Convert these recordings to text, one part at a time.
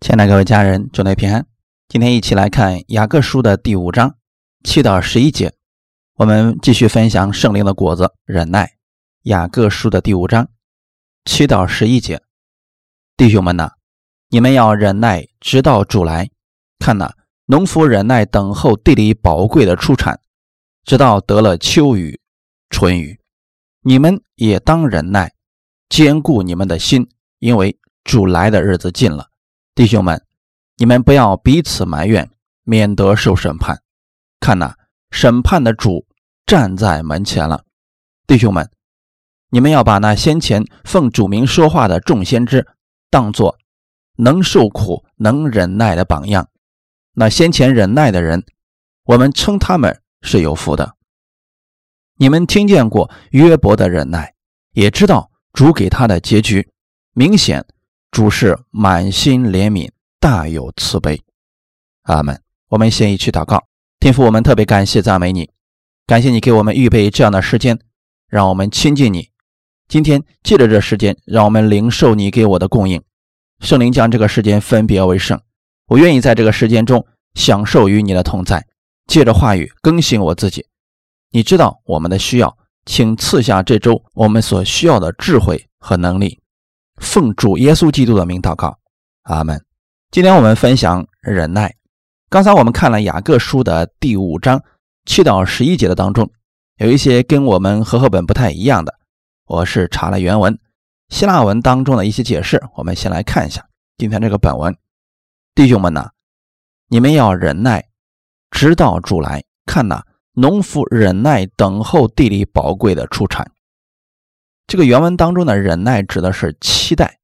亲爱的各位家人，祝您平安。今天一起来看雅各书的第五章七到十一节，我们继续分享圣灵的果子——忍耐。雅各书的第五章七到十一节，弟兄们呐，你们要忍耐，直到主来。看呐，农夫忍耐等候地里宝贵的出产，直到得了秋雨、春雨。你们也当忍耐，坚固你们的心，因为主来的日子近了。弟兄们，你们不要彼此埋怨，免得受审判。看呐，审判的主站在门前了。弟兄们，你们要把那先前奉主名说话的众先知当作能受苦、能忍耐的榜样。那先前忍耐的人，我们称他们是有福的。你们听见过约伯的忍耐，也知道主给他的结局，明显。主是满心怜悯，大有慈悲。阿门。我们先一起祷告，天父，我们特别感谢赞美你，感谢你给我们预备这样的时间，让我们亲近你。今天借着这时间，让我们领受你给我的供应。圣灵将这个时间分别为圣，我愿意在这个时间中享受与你的同在，借着话语更新我自己。你知道我们的需要，请赐下这周我们所需要的智慧和能力。奉主耶稣基督的名祷告，阿门。今天我们分享忍耐。刚才我们看了雅各书的第五章七到十一节的当中，有一些跟我们和合本不太一样的。我是查了原文，希腊文当中的一些解释。我们先来看一下今天这个本文。弟兄们呐，你们要忍耐，直到主来。看呐，农夫忍耐等候地里宝贵的出产。这个原文当中的忍耐指的是期待，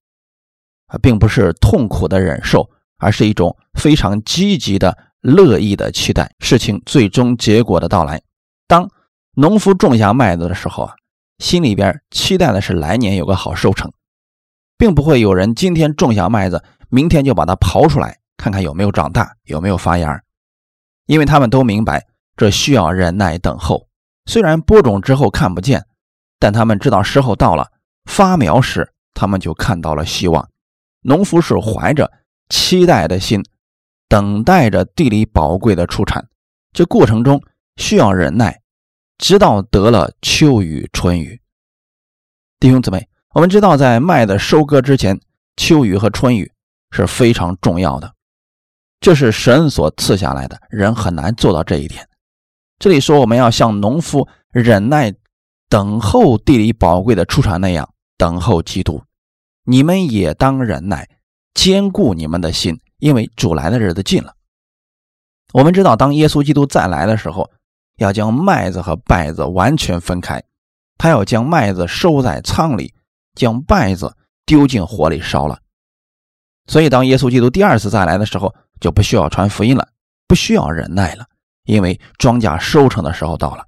啊，并不是痛苦的忍受，而是一种非常积极的、乐意的期待事情最终结果的到来。当农夫种下麦子的时候啊，心里边期待的是来年有个好收成，并不会有人今天种下麦子，明天就把它刨出来看看有没有长大、有没有发芽，因为他们都明白这需要忍耐等候。虽然播种之后看不见。但他们知道时候到了，发苗时，他们就看到了希望。农夫是怀着期待的心，等待着地里宝贵的出产。这过程中需要忍耐，直到得了秋雨春雨。弟兄姊妹，我们知道，在麦子收割之前，秋雨和春雨是非常重要的，这是神所赐下来的，人很难做到这一点。这里说，我们要像农夫忍耐。等候地里宝贵的出产那样等候基督，你们也当忍耐，坚固你们的心，因为主来的日子近了。我们知道，当耶稣基督再来的时候，要将麦子和稗子完全分开，他要将麦子收在仓里，将稗子丢进火里烧了。所以，当耶稣基督第二次再来的时候，就不需要传福音了，不需要忍耐了，因为庄稼收成的时候到了。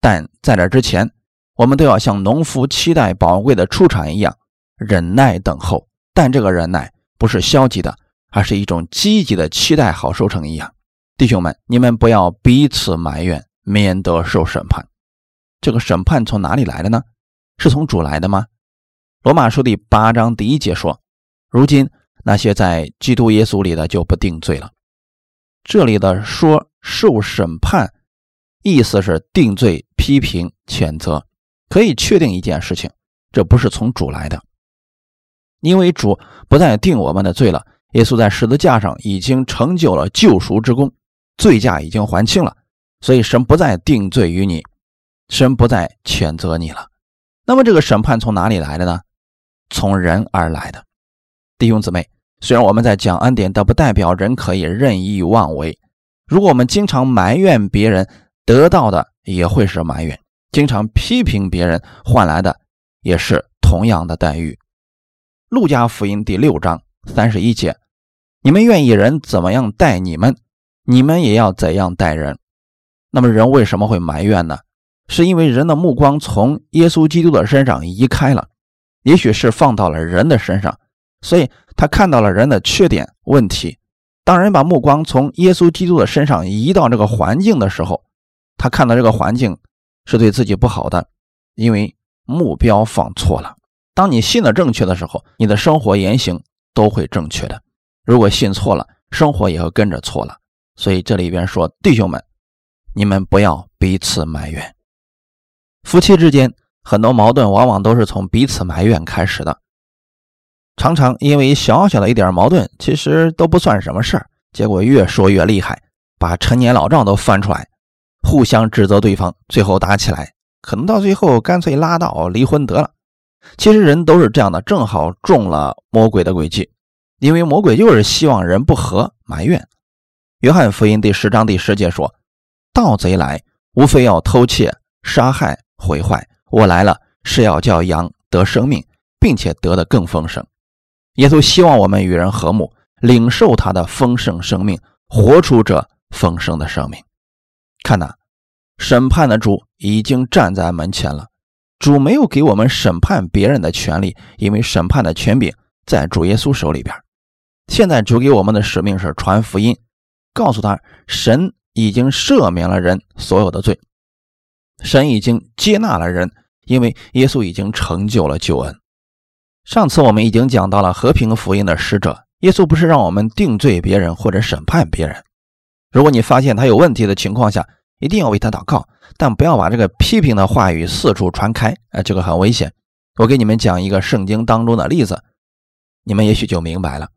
但在这之前，我们都要像农夫期待宝贵的出产一样忍耐等候，但这个忍耐不是消极的，而是一种积极的期待好收成一样。弟兄们，你们不要彼此埋怨，免得受审判。这个审判从哪里来的呢？是从主来的吗？罗马书第八章第一节说：“如今那些在基督耶稣里的就不定罪了。”这里的说受审判，意思是定罪、批评、谴责。可以确定一件事情，这不是从主来的，因为主不再定我们的罪了。耶稣在十字架上已经成就了救赎之功，罪价已经还清了，所以神不再定罪于你，神不再谴责你了。那么这个审判从哪里来的呢？从人而来的。弟兄姊妹，虽然我们在讲恩典，但不代表人可以任意妄为。如果我们经常埋怨别人，得到的也会是埋怨。经常批评别人换来的也是同样的待遇。路加福音第六章三十一节：你们愿意人怎么样待你们，你们也要怎样待人。那么人为什么会埋怨呢？是因为人的目光从耶稣基督的身上移开了，也许是放到了人的身上，所以他看到了人的缺点问题。当人把目光从耶稣基督的身上移到这个环境的时候，他看到这个环境。是对自己不好的，因为目标放错了。当你信的正确的时候，你的生活言行都会正确的。如果信错了，生活也会跟着错了。所以这里边说，弟兄们，你们不要彼此埋怨。夫妻之间很多矛盾，往往都是从彼此埋怨开始的。常常因为小小的一点矛盾，其实都不算什么事儿，结果越说越厉害，把陈年老账都翻出来，互相指责对方，最后打起来，可能到最后干脆拉倒，离婚得了。其实人都是这样的，正好中了魔鬼的诡计，因为魔鬼就是希望人不和、埋怨。约翰福音第十章第十节说：“盗贼来，无非要偷窃、杀害、毁坏。我来了，是要叫羊得生命，并且得的更丰盛。”耶稣希望我们与人和睦，领受他的丰盛生命，活出这丰盛的生命。看呐，审判的主已经站在门前了。主没有给我们审判别人的权利，因为审判的权柄在主耶稣手里边。现在主给我们的使命是传福音，告诉他神已经赦免了人所有的罪，神已经接纳了人，因为耶稣已经成就了救恩。上次我们已经讲到了和平福音的使者，耶稣不是让我们定罪别人或者审判别人。如果你发现他有问题的情况下，一定要为他祷告，但不要把这个批评的话语四处传开，哎，这个很危险。我给你们讲一个圣经当中的例子，你们也许就明白了。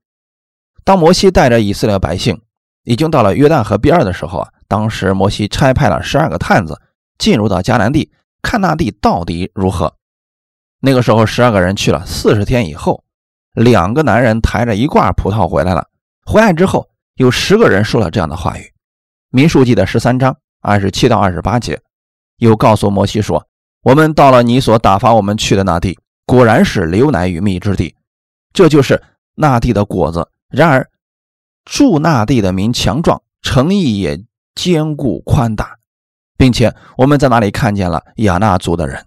当摩西带着以色列百姓已经到了约旦河边的时候啊，当时摩西差派了十二个探子进入到迦南地，看那地到底如何。那个时候，十二个人去了。四十天以后，两个男人抬着一罐葡萄回来了。回来之后，有十个人说了这样的话语。民数记的十三章二十七到二十八节，又告诉摩西说：“我们到了你所打发我们去的那地，果然是流奶与蜜之地，这就是那地的果子。然而，住那地的民强壮，诚意也坚固宽大，并且我们在那里看见了亚纳族的人。”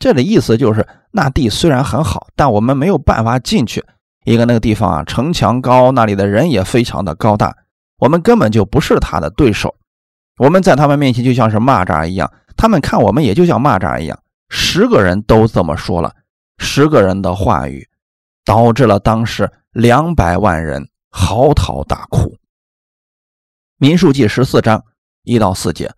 这里意思就是，那地虽然很好，但我们没有办法进去。一个那个地方啊，城墙高，那里的人也非常的高大，我们根本就不是他的对手。我们在他们面前就像是蚂蚱一样，他们看我们也就像蚂蚱一样。十个人都这么说了，十个人的话语，导致了当时两百万人嚎啕大哭。民数记十四章一到四节，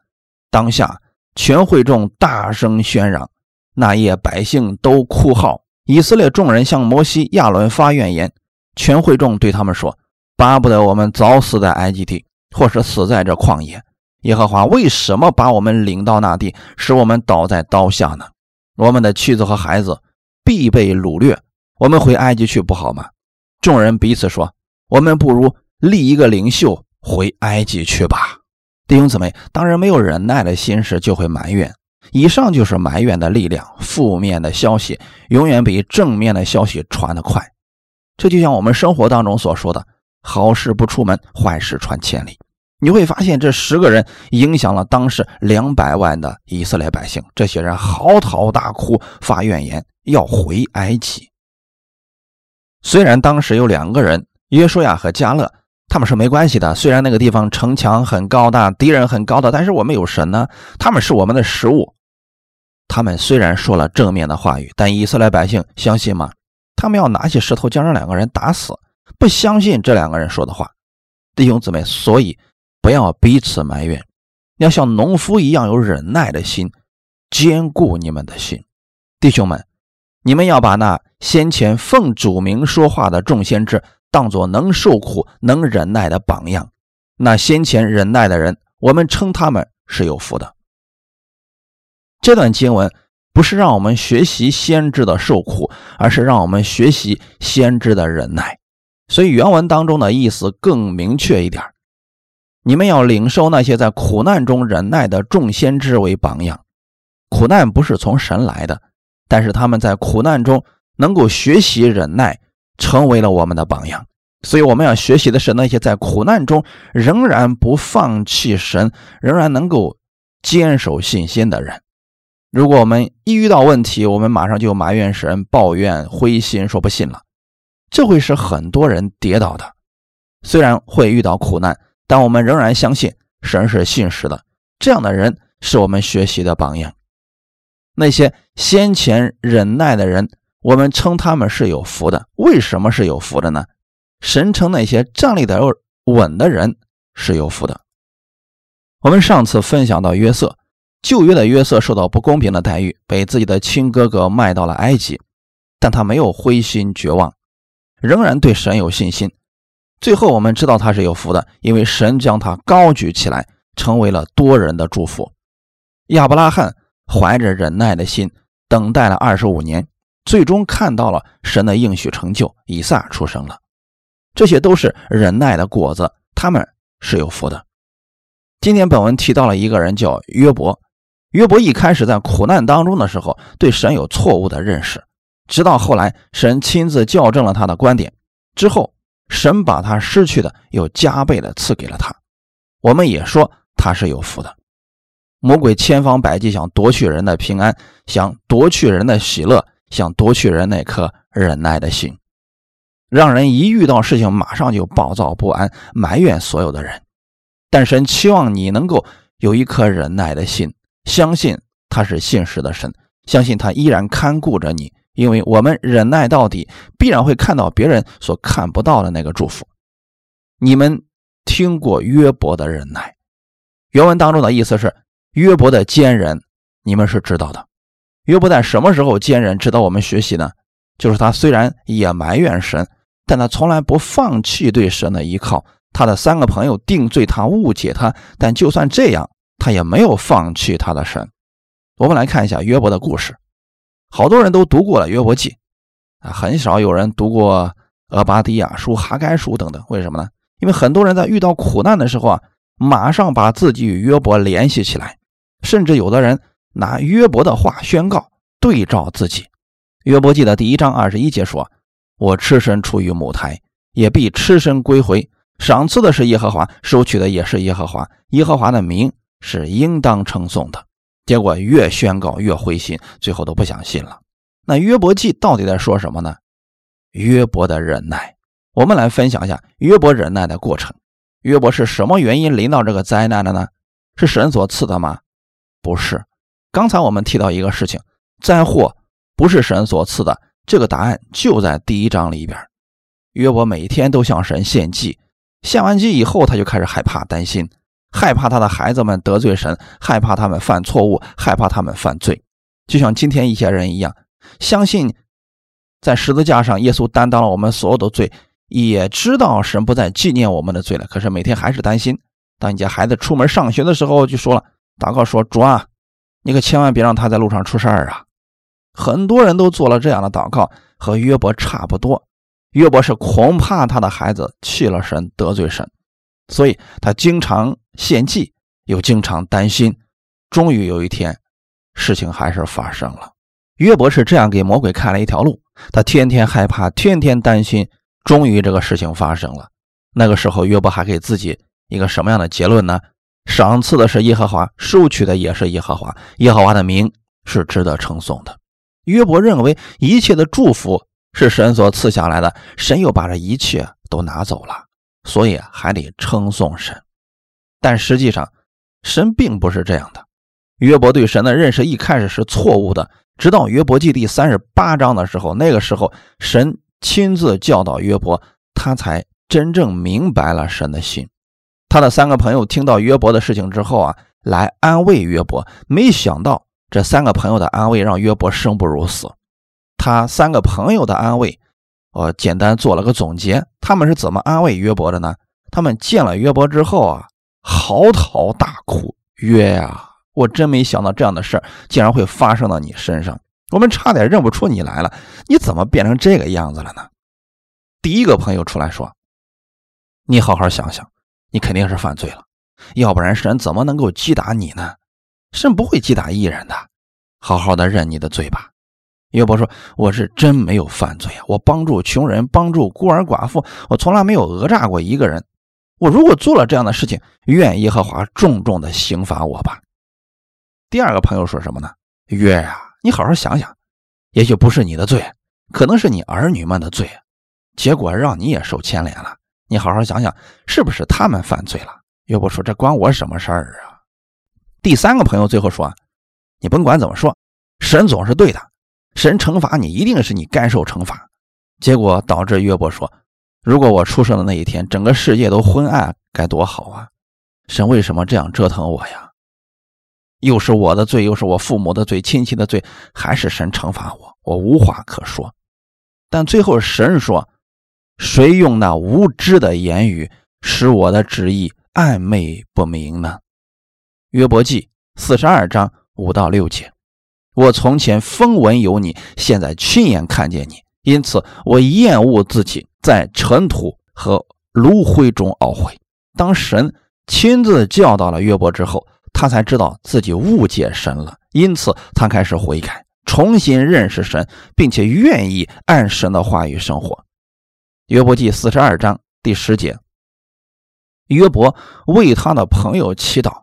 当下全会众大声喧嚷。那夜百姓都哭号，以色列众人向摩西、亚伦发怨言。全会众对他们说：“巴不得我们早死在埃及地，或是死在这旷野。耶和华为什么把我们领到那地，使我们倒在刀下呢？我们的妻子和孩子必被掳掠。我们回埃及去不好吗？”众人彼此说：“我们不如立一个领袖回埃及去吧。”弟兄姊妹，当人没有忍耐的心时，就会埋怨。以上就是埋怨的力量，负面的消息永远比正面的消息传得快。这就像我们生活当中所说的：“好事不出门，坏事传千里。”你会发现，这十个人影响了当时两百万的以色列百姓。这些人嚎啕大哭，发怨言，要回埃及。虽然当时有两个人，约书亚和加勒，他们是没关系的。虽然那个地方城墙很高大，敌人很高的，但是我们有神呢，他们是我们的食物。他们虽然说了正面的话语，但以色列百姓相信吗？他们要拿起石头将这两个人打死，不相信这两个人说的话。弟兄姊妹，所以不要彼此埋怨，要像农夫一样有忍耐的心，坚固你们的心。弟兄们，你们要把那先前奉主名说话的众先知当作能受苦、能忍耐的榜样。那先前忍耐的人，我们称他们是有福的。这段经文不是让我们学习先知的受苦，而是让我们学习先知的忍耐。所以原文当中的意思更明确一点：你们要领受那些在苦难中忍耐的众先知为榜样。苦难不是从神来的，但是他们在苦难中能够学习忍耐，成为了我们的榜样。所以我们要学习的是那些在苦难中仍然不放弃神，仍然能够坚守信心的人。如果我们一遇到问题，我们马上就埋怨神、抱怨、灰心，说不信了，这会使很多人跌倒的。虽然会遇到苦难，但我们仍然相信神是信实的。这样的人是我们学习的榜样。那些先前忍耐的人，我们称他们是有福的。为什么是有福的呢？神称那些站立的稳的人是有福的。我们上次分享到约瑟，旧约的约瑟受到不公平的待遇，被自己的亲哥哥卖到了埃及，但他没有灰心绝望，仍然对神有信心。最后我们知道他是有福的，因为神将他高举起来，成为了多人的祝福。亚伯拉罕怀着忍耐的心等待了二十五年，最终看到了神的应许成就，以撒出生了。这些都是忍耐的果子，他们是有福的。今天本文提到了一个人叫约伯，约伯一开始在苦难当中的时候，对神有错误的认识，直到后来神亲自校正了他的观点之后，神把他失去的又加倍的赐给了他。我们也说他是有福的。魔鬼千方百计想夺去人的平安，想夺去人的喜乐，想夺去人那颗忍耐的心，让人一遇到事情马上就暴躁不安，埋怨所有的人。但神期望你能够有一颗忍耐的心，相信他是信实的神，相信他依然看顾着你，因为我们忍耐到底，必然会看到别人所看不到的那个祝福。你们听过约伯的忍耐？原文当中的意思是。约伯的坚忍，你们是知道的。约伯在什么时候坚忍，值得我们学习呢？就是他虽然也埋怨神，但他从来不放弃对神的依靠。他的三个朋友定罪他、误解他，但就算这样，他也没有放弃他的神。我们来看一下约伯的故事。好多人都读过了约伯记，啊，很少有人读过俄巴底亚书、哈该书等等。为什么呢？因为很多人在遇到苦难的时候啊，马上把自己与约伯联系起来。甚至有的人拿约伯的话宣告，对照自己。约伯记的第一章二十一节说：“我赤身出于母胎，也必赤身归回。赏赐的是耶和华，收取的也是耶和华。耶和华的名是应当称颂的。”结果越宣告越灰心，最后都不相信了。那约伯记到底在说什么呢？约伯的忍耐。我们来分享一下约伯忍耐的过程。约伯是什么原因临到这个灾难的呢？是神所赐的吗？不是，刚才我们提到一个事情，灾祸不是神所赐的，这个答案就在第一章里边。约伯每天都向神献祭，献完祭以后，他就开始害怕、担心，害怕他的孩子们得罪神，害怕他们犯错误，害怕他们犯罪，就像今天一些人一样，相信在十字架上耶稣担当了我们所有的罪，也知道神不再纪念我们的罪了，可是每天还是担心。当你家孩子出门上学的时候，就说了。祷告说：“主啊，你可千万别让他在路上出事儿啊！”很多人都做了这样的祷告，和约伯差不多。约伯是恐怕他的孩子弃了神，得罪神，所以他经常献祭，又经常担心。终于有一天，事情还是发生了。约伯是这样给魔鬼开了一条路：他天天害怕，天天担心。终于这个事情发生了。那个时候，约伯还给自己一个什么样的结论呢？赏赐的是耶和华，收取的也是耶和华。耶和华的名是值得称颂的。约伯认为一切的祝福是神所赐下来的，神又把这一切都拿走了，所以还得称颂神。但实际上，神并不是这样的。约伯对神的认识一开始是错误的，直到约伯记第三十八章的时候，那个时候神亲自教导约伯，他才真正明白了神的心。他的三个朋友听到约伯的事情之后啊，来安慰约伯。没想到这三个朋友的安慰让约伯生不如死。他三个朋友的安慰，我简单做了个总结。他们是怎么安慰约伯的呢？他们见了约伯之后啊，嚎啕大哭：“约呀，我真没想到这样的事竟然会发生到你身上。我们差点认不出你来了。你怎么变成这个样子了呢？”第一个朋友出来说：“你好好想想。”你肯定是犯罪了，要不然神怎么能够击打你呢？神不会击打艺人的，好好的认你的罪吧。约伯说：“我是真没有犯罪啊，我帮助穷人，帮助孤儿寡妇，我从来没有讹诈过一个人。我如果做了这样的事情，愿耶和华重重的刑罚我吧。”第二个朋友说什么呢？约呀，你好好想想，也许不是你的罪，可能是你儿女们的罪，结果让你也受牵连了。你好好想想，是不是他们犯罪了？约伯说：“这关我什么事儿啊？”第三个朋友最后说：“你甭管怎么说，神总是对的，神惩罚你一定是你该受惩罚。”结果导致约伯说：“如果我出生的那一天，整个世界都昏暗，该多好啊！神为什么这样折腾我呀？又是我的罪，又是我父母的罪，亲戚的罪，还是神惩罚我？我无话可说。但最后神说：“谁用那无知的言语使我的旨意暧昧不明呢？”约伯记四十二章五到六节。我从前风闻有你，现在亲眼看见你，因此我厌恶自己在尘土和炉灰中懊悔。当神亲自教导了约伯之后，他才知道自己误解神了，因此他开始悔改，重新认识神，并且愿意按神的话语生活。约伯记四十二章第十节，约伯为他的朋友祈祷，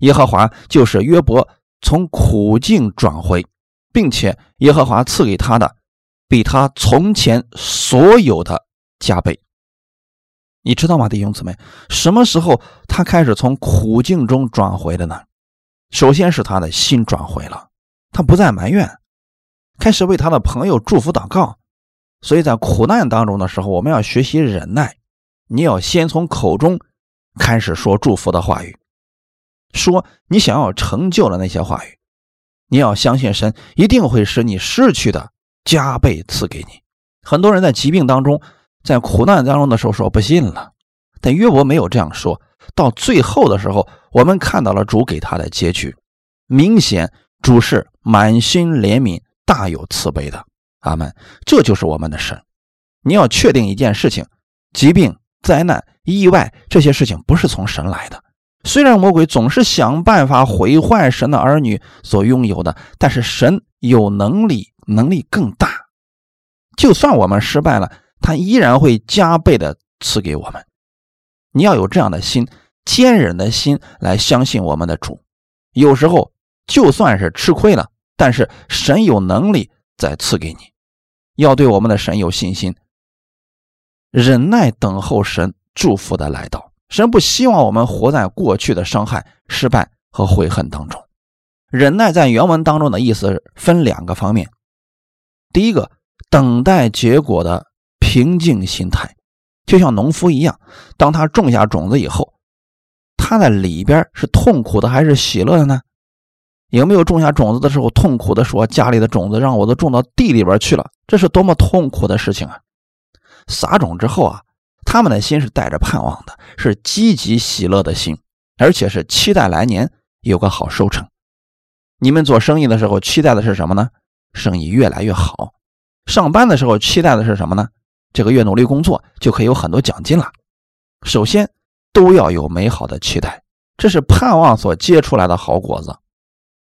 耶和华就是约伯。从苦境转回，并且耶和华赐给他的，比他从前所有的加倍。你知道吗，弟兄姊妹？什么时候他开始从苦境中转回的呢？首先是他的心转回了，他不再埋怨，开始为他的朋友祝福祷告。所以在苦难当中的时候，我们要学习忍耐，你要先从口中开始说祝福的话语。说你想要成就的那些话语，你要相信神一定会使你失去的加倍赐给你。很多人在疾病当中，在苦难当中的时候说不信了，但约伯没有这样说。到最后的时候，我们看到了主给他的结局，明显主是满心怜悯、大有慈悲的。阿门。这就是我们的神。你要确定一件事情：疾病、灾难、意外这些事情不是从神来的。虽然魔鬼总是想办法毁坏神的儿女所拥有的，但是神有能力，能力更大。就算我们失败了，他依然会加倍的赐给我们。你要有这样的心，坚忍的心来相信我们的主。有时候就算是吃亏了，但是神有能力再赐给你。要对我们的神有信心，忍耐等候神祝福的来到。神不希望我们活在过去的伤害、失败和悔恨当中。忍耐在原文当中的意思分两个方面：第一个，等待结果的平静心态，就像农夫一样，当他种下种子以后，他在里边是痛苦的还是喜乐的呢？有没有种下种子的时候痛苦的说：“家里的种子让我都种到地里边去了，这是多么痛苦的事情啊！”撒种之后啊。他们的心是带着盼望的，是积极喜乐的心，而且是期待来年有个好收成。你们做生意的时候期待的是什么呢？生意越来越好。上班的时候期待的是什么呢？这个月努力工作就可以有很多奖金了。首先都要有美好的期待，这是盼望所结出来的好果子。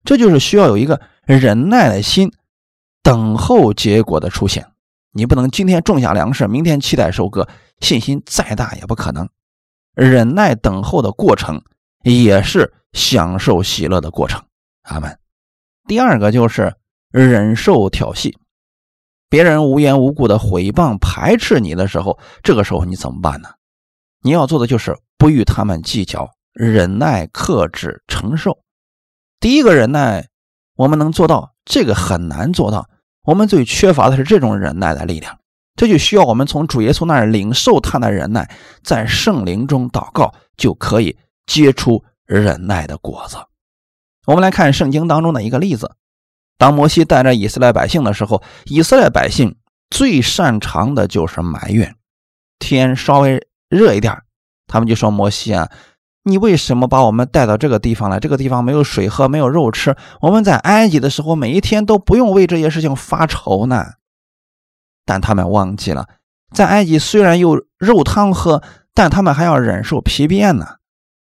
这就是需要有一个忍耐的心，等候结果的出现。你不能今天种下粮食，明天期待收割，信心再大也不可能。忍耐等候的过程也是享受喜乐的过程。阿门。第二个就是忍受挑衅，别人无缘无故的毁谤、排斥你的时候，这个时候你怎么办呢？你要做的就是不与他们计较，忍耐、克制、承受。第一个忍耐，我们能做到，这个很难做到。我们最缺乏的是这种忍耐的力量，这就需要我们从主耶稣那儿领受他的忍耐，在圣灵中祷告，就可以结出忍耐的果子。我们来看圣经当中的一个例子：当摩西带着以色列百姓的时候，以色列百姓最擅长的就是埋怨。天稍微热一点，他们就说：“摩西啊。”你为什么把我们带到这个地方来？这个地方没有水喝，没有肉吃。我们在埃及的时候，每一天都不用为这些事情发愁呢。但他们忘记了，在埃及虽然有肉汤喝，但他们还要忍受疲变呢。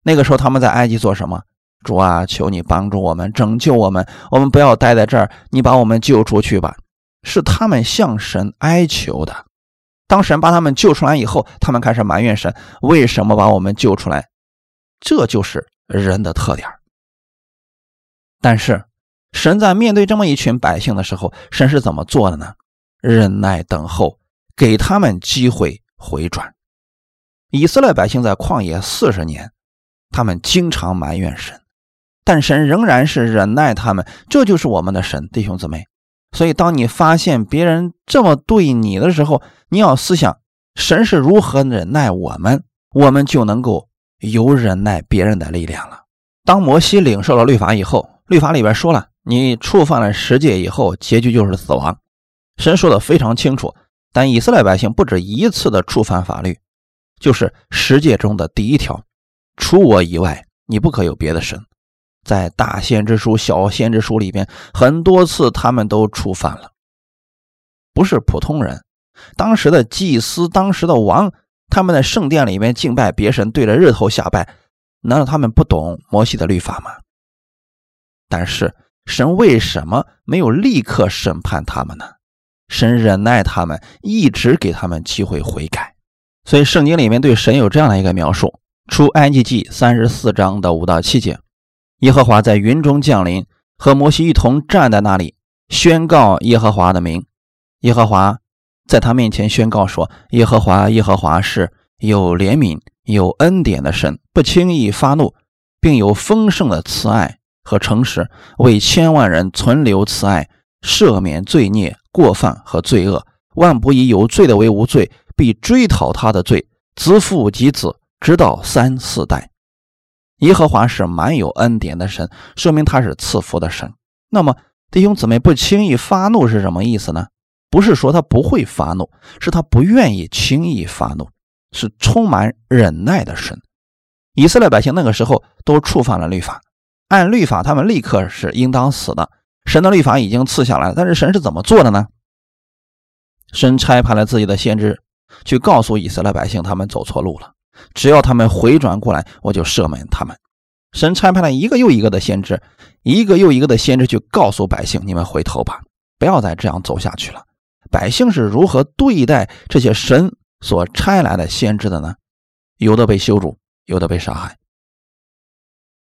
那个时候他们在埃及做什么？主啊，求你帮助我们，拯救我们，我们不要待在这儿，你把我们救出去吧。是他们向神哀求的。当神把他们救出来以后，他们开始埋怨神，为什么把我们救出来？这就是人的特点但是神在面对这么一群百姓的时候，神是怎么做的呢？忍耐等候，给他们机会回转。以色列百姓在旷野四十年，他们经常埋怨神，但神仍然是忍耐他们。这就是我们的神，弟兄姊妹。所以，当你发现别人这么对你的时候，你要思想：神是如何忍耐我们，我们就能够有忍耐别人的力量了。当摩西领受了律法以后，律法里边说了，你触犯了十诫以后，结局就是死亡。神说的非常清楚。但以色列百姓不止一次的触犯法律，就是十诫中的第一条：除我以外，你不可有别的神。在大先知书、小先知书里边，很多次他们都触犯了。不是普通人，当时的祭司、当时的王，他们在圣殿里面敬拜别神，对着日头下拜，难道他们不懂摩西的律法吗？但是神为什么没有立刻审判他们呢？神忍耐他们，一直给他们机会悔改，所以圣经里面对神有这样的一个描述：出埃及记三十四章的五到七节，耶和华在云中降临，和摩西一同站在那里，宣告耶和华的名。耶和华在他面前宣告说：“耶和华，耶和华是有怜悯、有恩典的神，不轻易发怒，并有丰盛的慈爱和诚实，为千万人存留慈爱，赦免罪孽。”过犯和罪恶，万不以有罪的为无罪，必追讨他的罪，自父及子，直到三四代。耶和华是满有恩典的神，说明他是赐福的神。那么，弟兄姊妹不轻易发怒是什么意思呢？不是说他不会发怒，是他不愿意轻易发怒，是充满忍耐的神。以色列百姓那个时候都触犯了律法，按律法他们立刻是应当死的。神的律法已经赐下来了，但是神是怎么做的呢？神差派了自己的先知去告诉以色列百姓，他们走错路了，只要他们回转过来，我就赦免他们。神差派了一个又一个的先知，一个又一个的先知去告诉百姓：你们回头吧，不要再这样走下去了。百姓是如何对待这些神所差来的先知的呢？有的被羞辱，有的被杀害。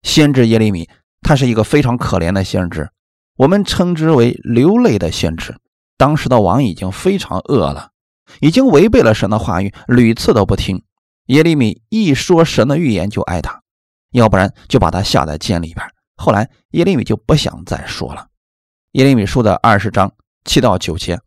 先知耶利米，他是一个非常可怜的先知。我们称之为流泪的先知。当时的王已经非常饿了，已经违背了神的话语，屡次都不听。耶利米一说神的预言就挨打，要不然就把他下在监里边。后来耶利米就不想再说了。耶利米书的二十章七到九节：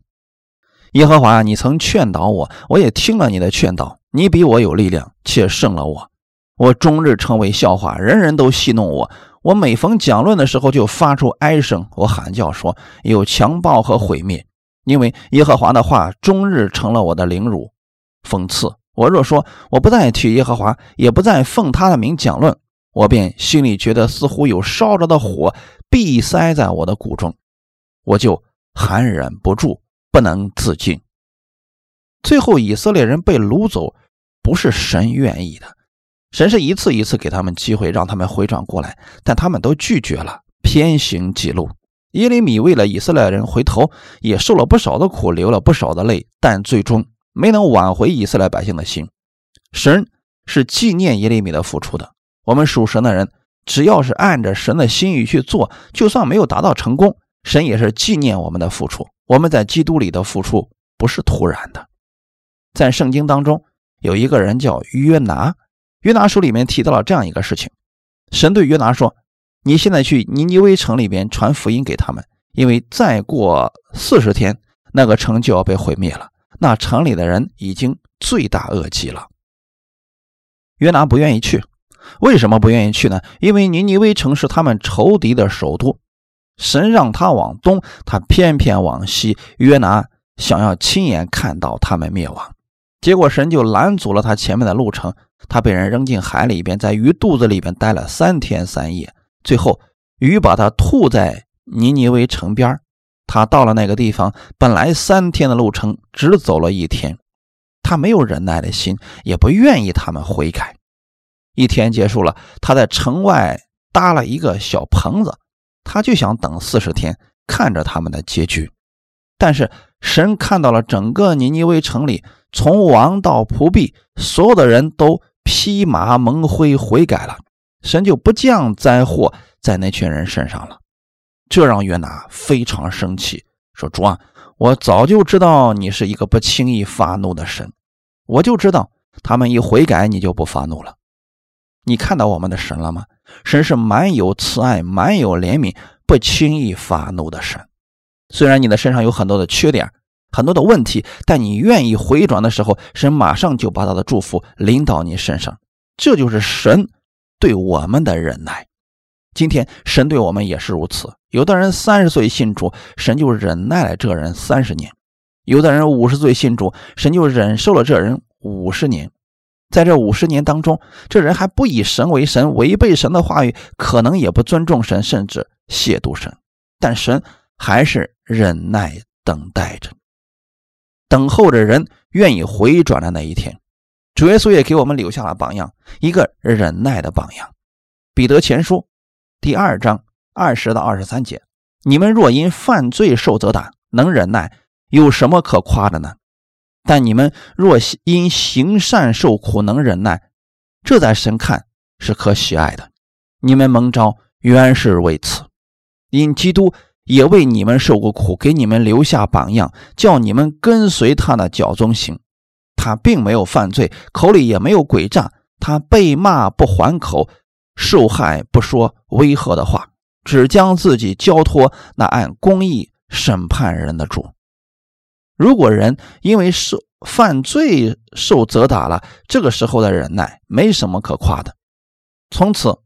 耶和华，你曾劝导我，我也听了你的劝导。你比我有力量，且胜了我。我终日成为笑话，人人都戏弄我。我每逢讲论的时候，就发出哀声。我喊叫说：“有强暴和毁灭，因为耶和华的话终日成了我的凌辱、讽刺。我若说我不再提耶和华，也不再奉他的名讲论，我便心里觉得似乎有烧着的火闭塞在我的骨中，我就含忍不住，不能自禁。最后，以色列人被掳走，不是神愿意的。”神是一次一次给他们机会，让他们回转过来，但他们都拒绝了，偏行己路。耶利米为了以色列人回头，也受了不少的苦，流了不少的泪，但最终没能挽回以色列百姓的心。神是纪念耶利米的付出的。我们属神的人，只要是按着神的心意去做，就算没有达到成功，神也是纪念我们的付出。我们在基督里的付出不是突然的。在圣经当中，有一个人叫约拿。约拿书里面提到了这样一个事情，神对约拿说：“你现在去尼尼微城里边传福音给他们，因为再过四十天，那个城就要被毁灭了。那城里的人已经罪大恶极了。”约拿不愿意去，为什么不愿意去呢？因为尼尼微城是他们仇敌的首都，神让他往东，他偏偏往西。约拿想要亲眼看到他们灭亡，结果神就拦阻了他前面的路程。他被人扔进海里边，在鱼肚子里边待了三天三夜，最后鱼把他吐在尼尼微城边他到了那个地方，本来三天的路程，只走了一天。他没有忍耐的心，也不愿意他们悔改。一天结束了，他在城外搭了一个小棚子，他就想等四十天，看着他们的结局。但是神看到了整个尼尼微城里，从王到仆婢，所有的人都。披麻蒙灰悔改了，神就不降灾祸在那群人身上了。这让约拿非常生气，说：“主啊，我早就知道你是一个不轻易发怒的神，我就知道他们一悔改，你就不发怒了。你看到我们的神了吗？神是满有慈爱、满有怜悯、不轻易发怒的神。虽然你的身上有很多的缺点，很多的问题，但你愿意回转的时候，神马上就把他的祝福临到你身上。这就是神对我们的忍耐。今天神对我们也是如此。有的人三十岁信主，神就忍耐了这人三十年；有的人五十岁信主，神就忍受了这人五十年。在这五十年当中，这人还不以神为神，违背神的话语，可能也不尊重神，甚至亵渎神。但神还是忍耐等待着，等候着人愿意回转的那一天。主耶稣也给我们留下了榜样，一个忍耐的榜样。彼得前书第二章二十到二十三节：你们若因犯罪受责打，能忍耐，有什么可夸的呢？但你们若因行善受苦能忍耐，这在神看是可喜爱的。你们蒙召原是为此，因基督也为你们受过苦，给你们留下榜样，叫你们跟随他的脚踪行。他并没有犯罪，口里也没有诡诈。他被骂不还口，受害不说威吓的话，只将自己交托那按公义审判人的主。如果人因为受犯罪受责打了，这个时候的忍耐没什么可夸的。从此，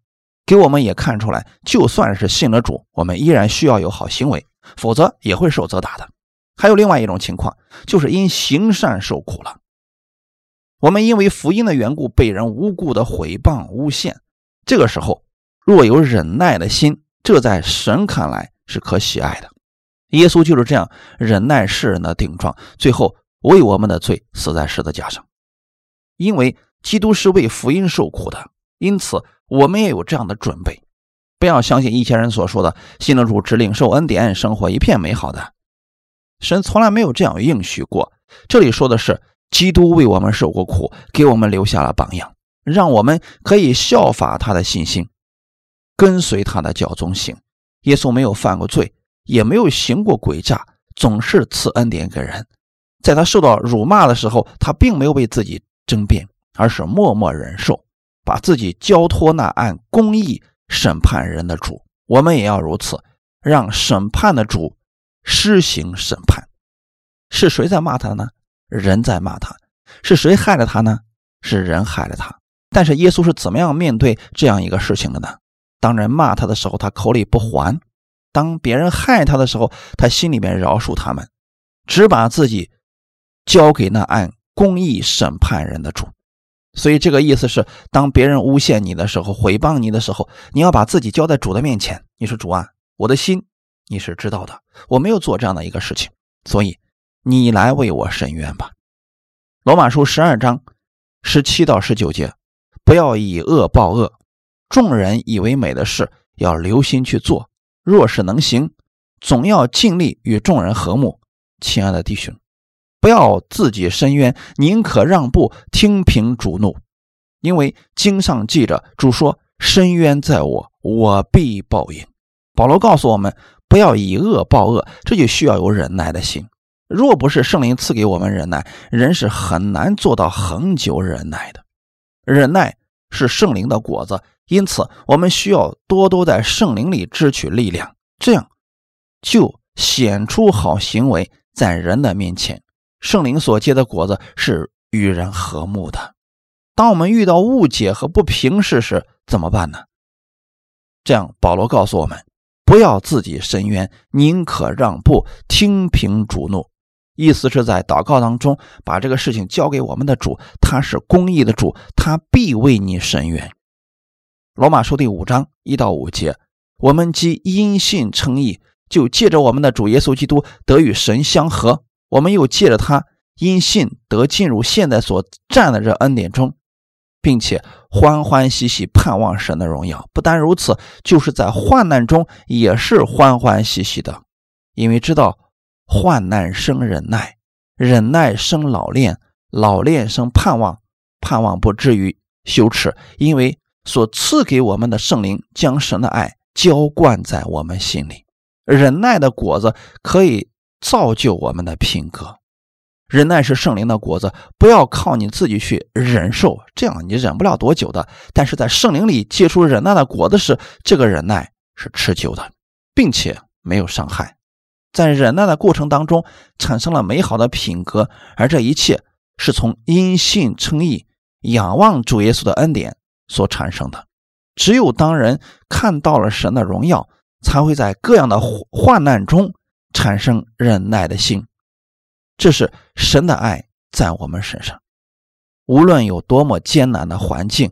给我们也看出来，就算是信了主，我们依然需要有好行为，否则也会受责打的。还有另外一种情况，就是因行善受苦了。我们因为福音的缘故被人无故的毁谤诬陷，这个时候若有忍耐的心，这在神看来是可喜爱的。耶稣就是这样忍耐世人的顶撞，最后为我们的罪死在十字架上。因为基督是为福音受苦的，因此我们也有这样的准备。不要相信一些人所说的“信了主只领受恩典，生活一片美好的”。神从来没有这样应许过。这里说的是基督为我们受过苦，给我们留下了榜样，让我们可以效法他的信心，跟随他的脚踪行。耶稣没有犯过罪。也没有行过诡诈，总是赐恩典给人。在他受到辱骂的时候，他并没有为自己争辩，而是默默忍受，把自己交托那按公义审判人的主。我们也要如此，让审判的主施行审判。是谁在骂他呢？人在骂他。是谁害了他呢？是人害了他。但是耶稣是怎么样面对这样一个事情的呢？当人骂他的时候，他口里不还。当别人害他的时候，他心里面饶恕他们，只把自己交给那按公义审判人的主。所以这个意思是，当别人诬陷你的时候，毁谤你的时候，你要把自己交在主的面前。你说主啊，我的心你是知道的，我没有做这样的一个事情，所以你来为我伸冤吧。罗马书十二章十七到十九节，不要以恶报恶，众人以为美的事，要留心去做。若是能行，总要尽力与众人和睦。亲爱的弟兄，不要自己伸冤，宁可让步，听凭主怒。因为经上记着，主说：“伸冤在我，我必报应。”保罗告诉我们，不要以恶报恶，这就需要有忍耐的心。若不是圣灵赐给我们忍耐，人是很难做到恒久忍耐的。忍耐是圣灵的果子。因此，我们需要多多在圣灵里支取力量，这样就显出好行为在人的面前。圣灵所结的果子是与人和睦的。当我们遇到误解和不平事时，怎么办呢？这样，保罗告诉我们：不要自己伸冤，宁可让步，听凭主怒。意思是在祷告当中，把这个事情交给我们的主，他是公义的主，他必为你伸冤。罗马书第五章一到五节，我们既因信称义，就借着我们的主耶稣基督得与神相合；我们又借着他因信得进入现在所占的这恩典中，并且欢欢喜喜盼望神的荣耀。不单如此，就是在患难中也是欢欢喜喜的，因为知道患难生忍耐，忍耐生老练，老练生盼望，盼望不至于羞耻，因为。所赐给我们的圣灵，将神的爱浇灌在我们心里。忍耐的果子可以造就我们的品格。忍耐是圣灵的果子，不要靠你自己去忍受，这样你忍不了多久的。但是在圣灵里结出忍耐的果子时，这个忍耐是持久的，并且没有伤害。在忍耐的过程当中产生了美好的品格，而这一切是从因信称义、仰望主耶稣的恩典所产生的。只有当人看到了神的荣耀，才会在各样的患难中产生忍耐的心。这是神的爱在我们身上，无论有多么艰难的环境，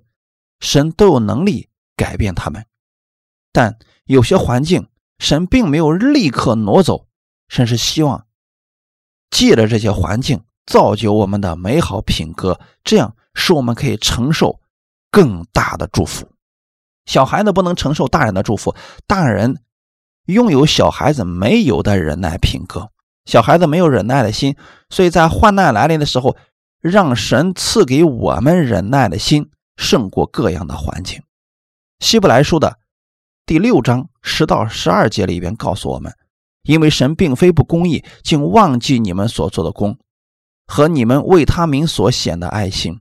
神都有能力改变他们。但有些环境，神并没有立刻挪走。神是希望借着这些环境造就我们的美好品格，这样使我们可以承受更大的祝福。小孩子不能承受大人的祝福，大人拥有小孩子没有的忍耐品格。小孩子没有忍耐的心，所以在患难来临的时候，让神赐给我们忍耐的心，胜过各样的环境。希伯来书的第六章十到十二节里边告诉我们。因为神并非不公义，竟忘记你们所做的功和你们为他名所显的爱心，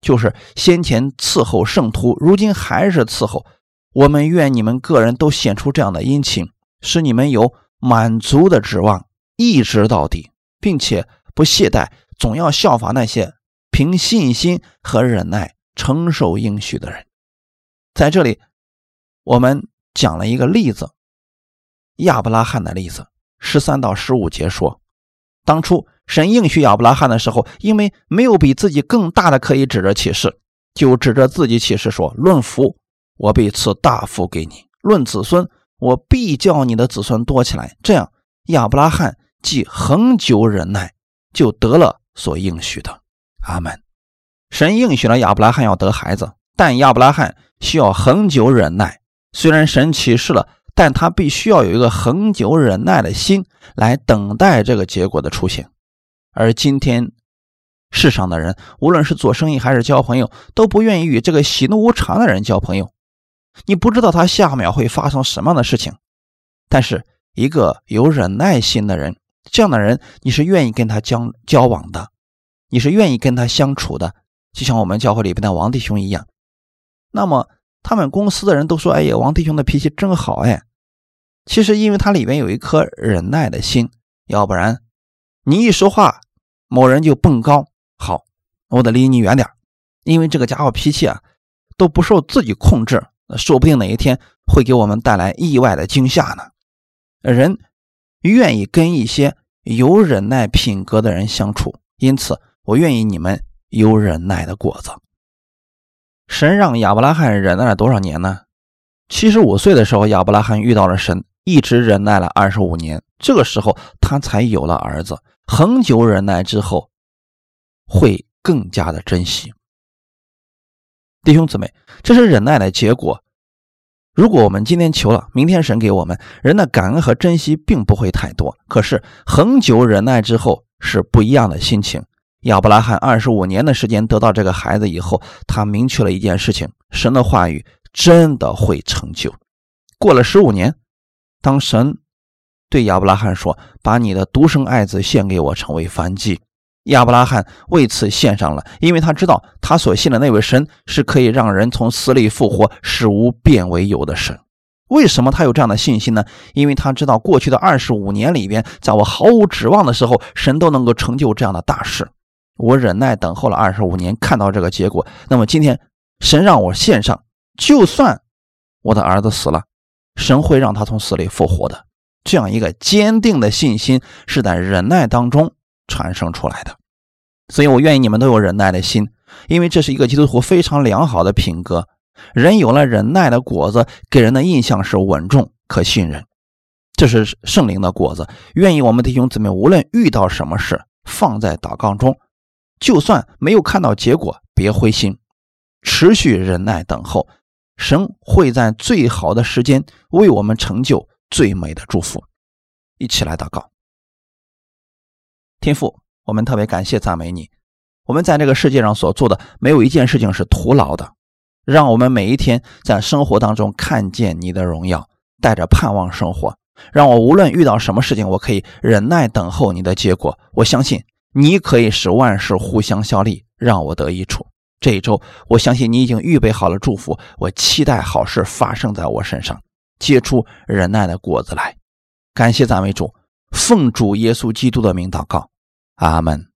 就是先前伺候圣徒，如今还是伺候。我们愿你们个人都显出这样的殷勤，使你们有满足的指望，一直到底，并且不懈怠，总要效法那些凭信心和忍耐承受应许的人。在这里，我们讲了一个例子。亚伯拉罕的例子，十三到十五节说，当初神应许亚伯拉罕的时候，因为没有比自己更大的可以指着启示，就指着自己启示说：“论福，我必赐大福给你；论子孙，我必叫你的子孙多起来。”这样，亚伯拉罕既恒久忍耐，就得了所应许的。阿门。神应许了亚伯拉罕要得孩子，但亚伯拉罕需要恒久忍耐。虽然神启示了。但他必须要有一个恒久忍耐的心来等待这个结果的出现，而今天世上的人，无论是做生意还是交朋友，都不愿意与这个喜怒无常的人交朋友。你不知道他下秒会发生什么样的事情，但是一个有忍耐心的人，这样的人你是愿意跟他交交往的，你是愿意跟他相处的，就像我们教会里边的王弟兄一样。那么他们公司的人都说：“哎呀，王弟兄的脾气真好，哎。”其实，因为他里面有一颗忍耐的心，要不然，你一说话，某人就蹦高。好，我得离你远点因为这个家伙脾气啊，都不受自己控制，说不定哪一天会给我们带来意外的惊吓呢。人愿意跟一些有忍耐品格的人相处，因此，我愿意你们有忍耐的果子。神让亚伯拉罕忍耐了多少年呢？七十五岁的时候，亚伯拉罕遇到了神。一直忍耐了二十五年，这个时候他才有了儿子。恒久忍耐之后，会更加的珍惜。弟兄姊妹，这是忍耐的结果。如果我们今天求了，明天神给我们，人的感恩和珍惜并不会太多。可是恒久忍耐之后是不一样的心情。亚伯拉罕二十五年的时间得到这个孩子以后，他明确了一件事情：神的话语真的会成就。过了十五年。当神对亚伯拉罕说：“把你的独生爱子献给我，成为燔祭。”亚伯拉罕为此献上了，因为他知道他所信的那位神是可以让人从死里复活、使无变为有的神。为什么他有这样的信心呢？因为他知道过去的二十五年里边，在我毫无指望的时候，神都能够成就这样的大事。我忍耐等候了二十五年，看到这个结果。那么今天，神让我献上，就算我的儿子死了。神会让他从死里复活的，这样一个坚定的信心是在忍耐当中产生出来的。所以我愿意你们都有忍耐的心，因为这是一个基督徒非常良好的品格。人有了忍耐的果子，给人的印象是稳重、可信任，这是圣灵的果子。愿意我们弟兄姊妹，无论遇到什么事，放在祷告中，就算没有看到结果，别灰心，持续忍耐等候。神会在最好的时间为我们成就最美的祝福。一起来祷告，天父，我们特别感谢赞美你。我们在这个世界上所做的没有一件事情是徒劳的，让我们每一天在生活当中看见你的荣耀，带着盼望生活。让我无论遇到什么事情，我可以忍耐等候你的结果。我相信你可以使万事互相效力，让我得益处。这一周，我相信你已经预备好了祝福。我期待好事发生在我身上，结出忍耐的果子来。感谢赞美主，奉主耶稣基督的名祷告，阿门。